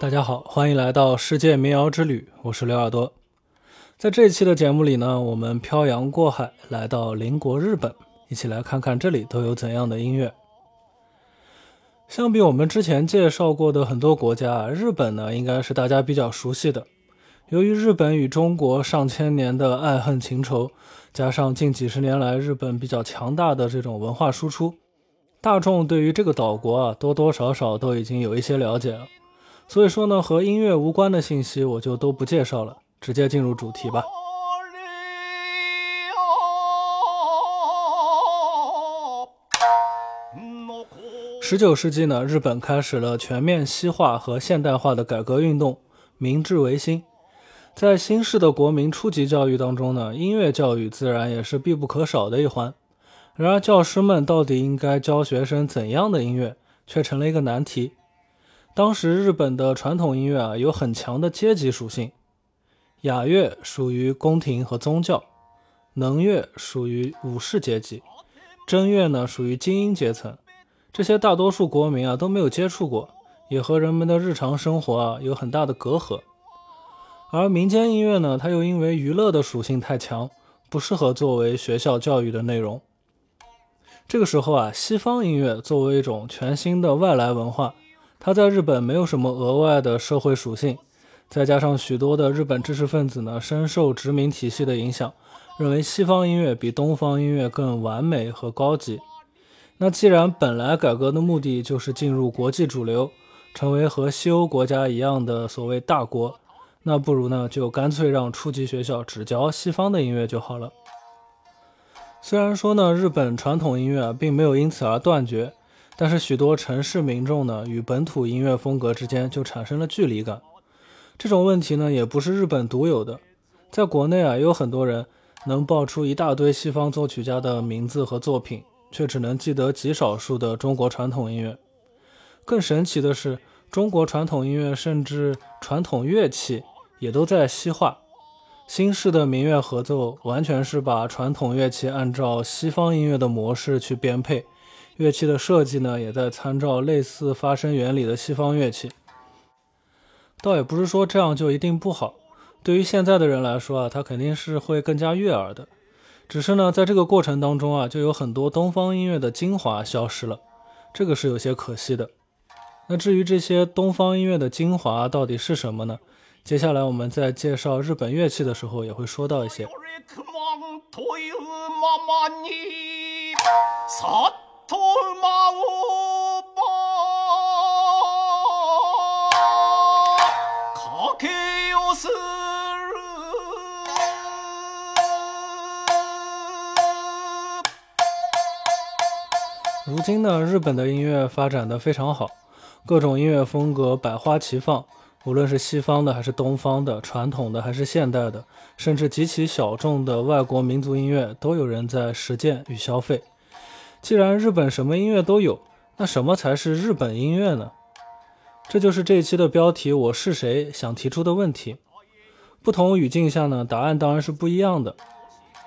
大家好，欢迎来到世界民谣之旅，我是刘耳朵。在这一期的节目里呢，我们漂洋过海来到邻国日本，一起来看看这里都有怎样的音乐。相比我们之前介绍过的很多国家，日本呢应该是大家比较熟悉的。由于日本与中国上千年的爱恨情仇，加上近几十年来日本比较强大的这种文化输出，大众对于这个岛国啊多多少少都已经有一些了解了。所以说呢，和音乐无关的信息我就都不介绍了，直接进入主题吧。十九世纪呢，日本开始了全面西化和现代化的改革运动，明治维新。在新式的国民初级教育当中呢，音乐教育自然也是必不可少的一环。然而，教师们到底应该教学生怎样的音乐，却成了一个难题。当时日本的传统音乐啊，有很强的阶级属性。雅乐属于宫廷和宗教，能乐属于武士阶级，真乐呢属于精英阶层。这些大多数国民啊都没有接触过，也和人们的日常生活啊有很大的隔阂。而民间音乐呢，它又因为娱乐的属性太强，不适合作为学校教育的内容。这个时候啊，西方音乐作为一种全新的外来文化。它在日本没有什么额外的社会属性，再加上许多的日本知识分子呢深受殖民体系的影响，认为西方音乐比东方音乐更完美和高级。那既然本来改革的目的就是进入国际主流，成为和西欧国家一样的所谓大国，那不如呢就干脆让初级学校只教西方的音乐就好了。虽然说呢日本传统音乐并没有因此而断绝。但是许多城市民众呢，与本土音乐风格之间就产生了距离感。这种问题呢，也不是日本独有的，在国内啊，也有很多人能报出一大堆西方作曲家的名字和作品，却只能记得极少数的中国传统音乐。更神奇的是，中国传统音乐甚至传统乐器也都在西化。新式的民乐合奏完全是把传统乐器按照西方音乐的模式去编配。乐器的设计呢，也在参照类似发声原理的西方乐器。倒也不是说这样就一定不好。对于现在的人来说啊，它肯定是会更加悦耳的。只是呢，在这个过程当中啊，就有很多东方音乐的精华消失了，这个是有些可惜的。那至于这些东方音乐的精华到底是什么呢？接下来我们在介绍日本乐器的时候也会说到一些。如今呢，日本的音乐发展的非常好，各种音乐风格百花齐放，无论是西方的还是东方的，传统的还是现代的，甚至极其小众的外国民族音乐，都有人在实践与消费。既然日本什么音乐都有，那什么才是日本音乐呢？这就是这一期的标题“我是谁”想提出的问题。不同语境下呢，答案当然是不一样的。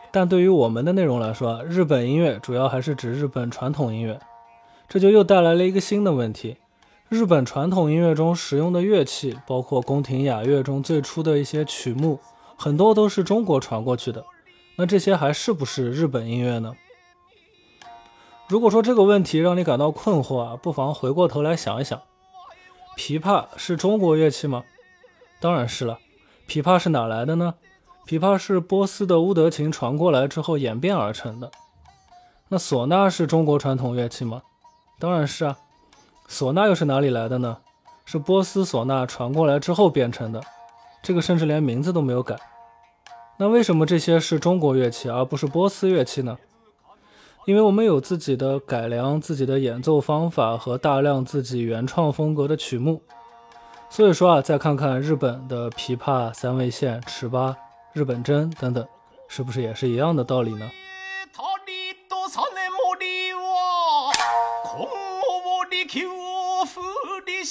但对于我们的内容来说，日本音乐主要还是指日本传统音乐。这就又带来了一个新的问题：日本传统音乐中使用的乐器，包括宫廷雅乐中最初的一些曲目，很多都是中国传过去的。那这些还是不是日本音乐呢？如果说这个问题让你感到困惑啊，不妨回过头来想一想，琵琶是中国乐器吗？当然是了。琵琶是哪来的呢？琵琶是波斯的乌德琴传过来之后演变而成的。那唢呐是中国传统乐器吗？当然是啊。唢呐又是哪里来的呢？是波斯唢呐传过来之后变成的。这个甚至连名字都没有改。那为什么这些是中国乐器而不是波斯乐器呢？因为我们有自己的改良、自己的演奏方法和大量自己原创风格的曲目，所以说啊，再看看日本的琵琶、三味线、尺八、日本筝等等，是不是也是一样的道理呢？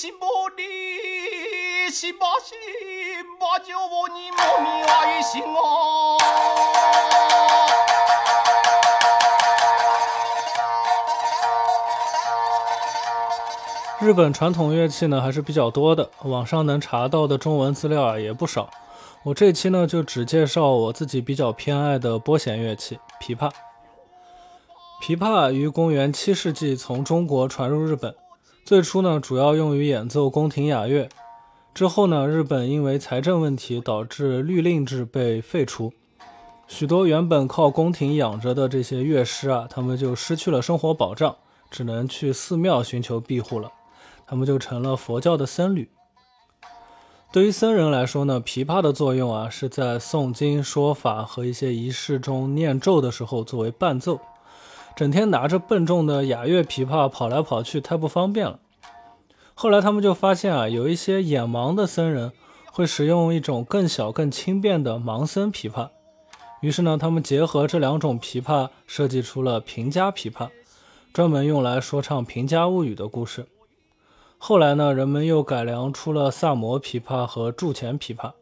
西摩西西摩西，我叫你莫爱西诺。日本传统乐器呢还是比较多的，网上能查到的中文资料啊也不少。我这期呢就只介绍我自己比较偏爱的拨弦乐器琵琶。琵琶于公元七世纪从中国传入日本。最初呢主要用于演奏宫廷雅乐。之后呢，日本因为财政问题导致律令制被废除，许多原本靠宫廷养着的这些乐师啊，他们就失去了生活保障，只能去寺庙寻求庇护了。他们就成了佛教的僧侣。对于僧人来说呢，琵琶的作用啊，是在诵经说法和一些仪式中念咒的时候作为伴奏。整天拿着笨重的雅乐琵琶跑来跑去，太不方便了。后来他们就发现啊，有一些眼盲的僧人会使用一种更小、更轻便的盲僧琵琶。于是呢，他们结合这两种琵琶，设计出了平家琵琶，专门用来说唱《平家物语》的故事。后来呢，人们又改良出了萨摩琵琶和筑前琵琶。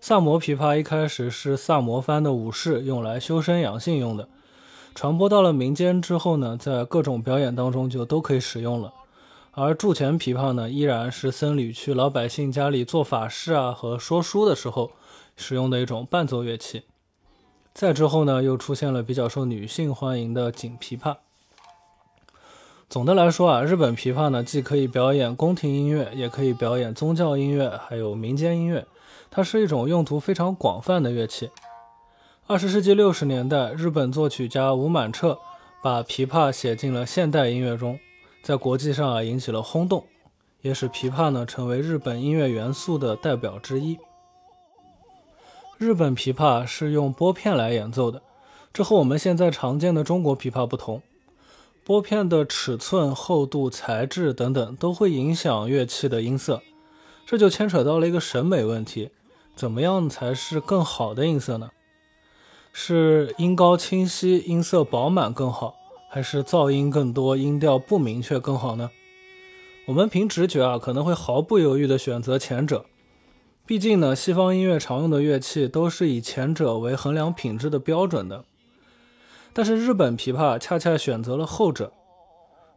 萨摩琵琶一开始是萨摩藩的武士用来修身养性用的，传播到了民间之后呢，在各种表演当中就都可以使用了。而筑前琵琶呢，依然是僧侣去老百姓家里做法事啊和说书的时候使用的一种伴奏乐器。再之后呢，又出现了比较受女性欢迎的锦琵琶。总的来说啊，日本琵琶呢，既可以表演宫廷音乐，也可以表演宗教音乐，还有民间音乐。它是一种用途非常广泛的乐器。二十世纪六十年代，日本作曲家吴满彻把琵琶写进了现代音乐中，在国际上啊引起了轰动，也使琵琶呢成为日本音乐元素的代表之一。日本琵琶是用拨片来演奏的，这和我们现在常见的中国琵琶不同。拨片的尺寸、厚度、材质等等都会影响乐器的音色，这就牵扯到了一个审美问题：怎么样才是更好的音色呢？是音高清晰、音色饱满更好，还是噪音更多、音调不明确更好呢？我们凭直觉啊，可能会毫不犹豫地选择前者。毕竟呢，西方音乐常用的乐器都是以前者为衡量品质的标准的。但是日本琵琶恰恰选择了后者，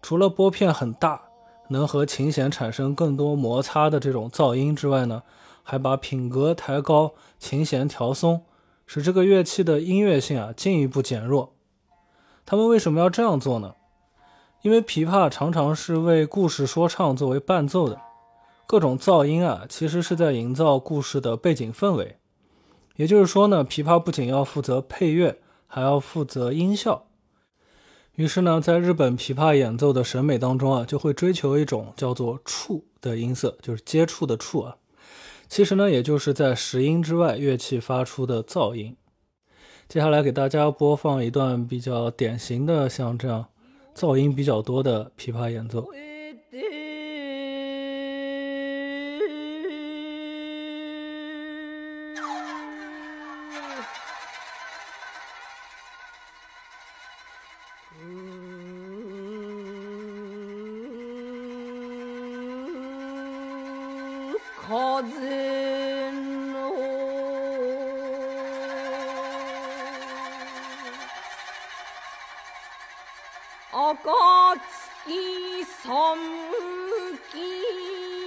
除了拨片很大，能和琴弦产生更多摩擦的这种噪音之外呢，还把品格抬高，琴弦调松，使这个乐器的音乐性啊进一步减弱。他们为什么要这样做呢？因为琵琶常常是为故事说唱作为伴奏的，各种噪音啊其实是在营造故事的背景氛围。也就是说呢，琵琶不仅要负责配乐。还要负责音效，于是呢，在日本琵琶演奏的审美当中啊，就会追求一种叫做“触”的音色，就是接触的“触”啊。其实呢，也就是在实音之外，乐器发出的噪音。接下来给大家播放一段比较典型的，像这样噪音比较多的琵琶演奏。暁尊き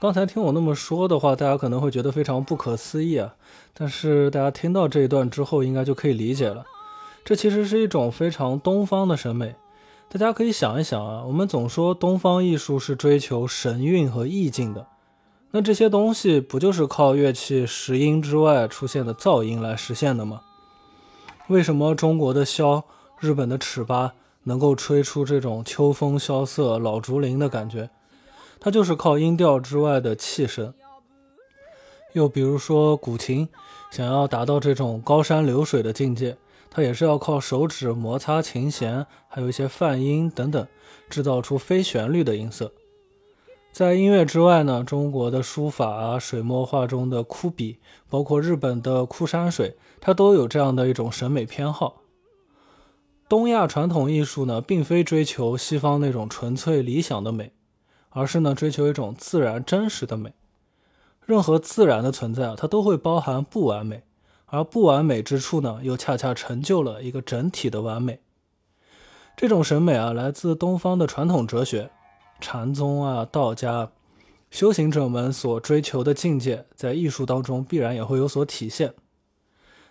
刚才听我那么说的话，大家可能会觉得非常不可思议啊。但是大家听到这一段之后，应该就可以理解了。这其实是一种非常东方的审美。大家可以想一想啊，我们总说东方艺术是追求神韵和意境的，那这些东西不就是靠乐器实音之外出现的噪音来实现的吗？为什么中国的箫、日本的尺八能够吹出这种秋风萧瑟、老竹林的感觉？它就是靠音调之外的气声。又比如说古琴，想要达到这种高山流水的境界，它也是要靠手指摩擦琴弦，还有一些泛音等等，制造出非旋律的音色。在音乐之外呢，中国的书法啊、水墨画中的枯笔，包括日本的枯山水，它都有这样的一种审美偏好。东亚传统艺术呢，并非追求西方那种纯粹理想的美，而是呢追求一种自然真实的美。任何自然的存在啊，它都会包含不完美，而不完美之处呢，又恰恰成就了一个整体的完美。这种审美啊，来自东方的传统哲学。禅宗啊，道家修行者们所追求的境界，在艺术当中必然也会有所体现。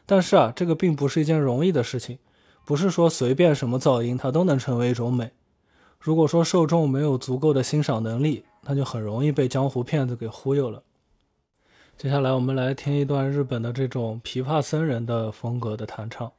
但是啊，这个并不是一件容易的事情，不是说随便什么噪音它都能成为一种美。如果说受众没有足够的欣赏能力，那就很容易被江湖骗子给忽悠了。接下来我们来听一段日本的这种琵琶僧人的风格的弹唱。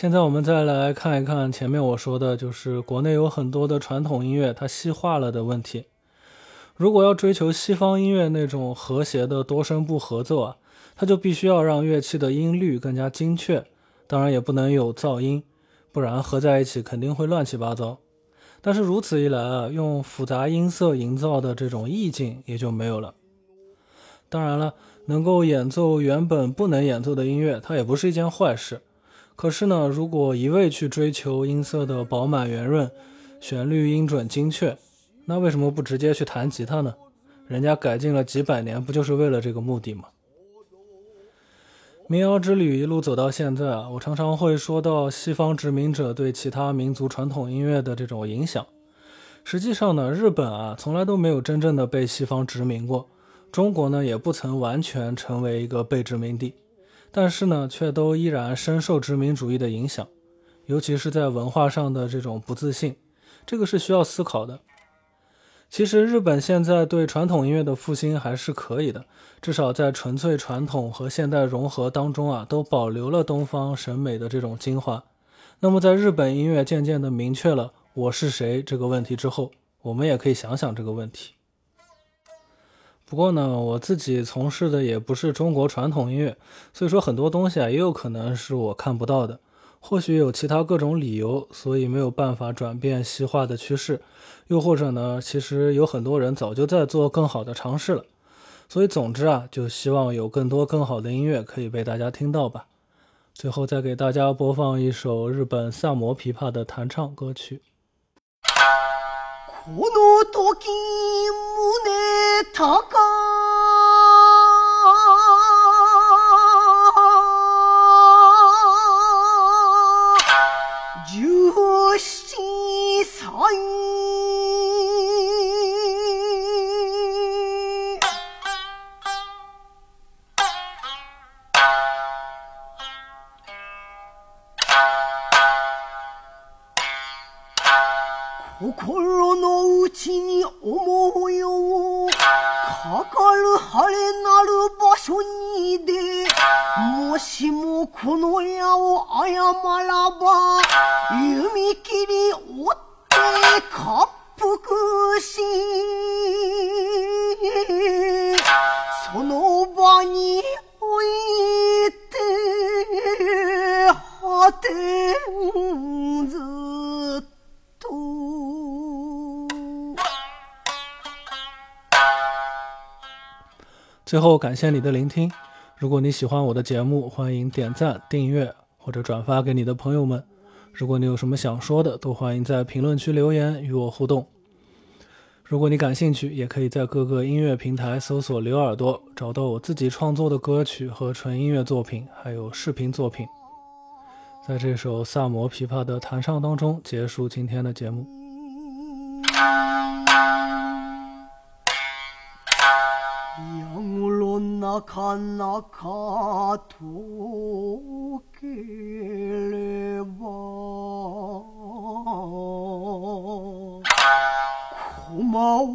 现在我们再来看一看前面我说的，就是国内有很多的传统音乐它西化了的问题。如果要追求西方音乐那种和谐的多声部合奏啊，它就必须要让乐器的音律更加精确，当然也不能有噪音，不然合在一起肯定会乱七八糟。但是如此一来啊，用复杂音色营造的这种意境也就没有了。当然了，能够演奏原本不能演奏的音乐，它也不是一件坏事。可是呢，如果一味去追求音色的饱满圆润、旋律音准精确，那为什么不直接去弹吉他呢？人家改进了几百年，不就是为了这个目的吗？民谣之旅一路走到现在啊，我常常会说到西方殖民者对其他民族传统音乐的这种影响。实际上呢，日本啊从来都没有真正的被西方殖民过，中国呢也不曾完全成为一个被殖民地。但是呢，却都依然深受殖民主义的影响，尤其是在文化上的这种不自信，这个是需要思考的。其实日本现在对传统音乐的复兴还是可以的，至少在纯粹传统和现代融合当中啊，都保留了东方审美的这种精华。那么在日本音乐渐渐的明确了我是谁这个问题之后，我们也可以想想这个问题。不过呢，我自己从事的也不是中国传统音乐，所以说很多东西啊，也有可能是我看不到的。或许有其他各种理由，所以没有办法转变西化的趋势。又或者呢，其实有很多人早就在做更好的尝试了。所以总之啊，就希望有更多更好的音乐可以被大家听到吧。最后再给大家播放一首日本萨摩琵琶的弹唱歌曲。たか心の内に思うようかかる晴れなる場所にでもしもこの矢を誤らば弓切り折って滑腹しその場において果てずっと。最后，感谢你的聆听。如果你喜欢我的节目，欢迎点赞、订阅或者转发给你的朋友们。如果你有什么想说的，都欢迎在评论区留言与我互动。如果你感兴趣，也可以在各个音乐平台搜索“刘耳朵”，找到我自己创作的歌曲和纯音乐作品，还有视频作品。在这首萨摩琵琶的弹唱当中，结束今天的节目。なかなかとければ。駒を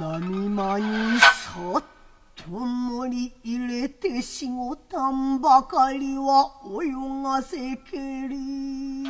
波間にさっと乗り入れてしごたんばかりは泳がせけり。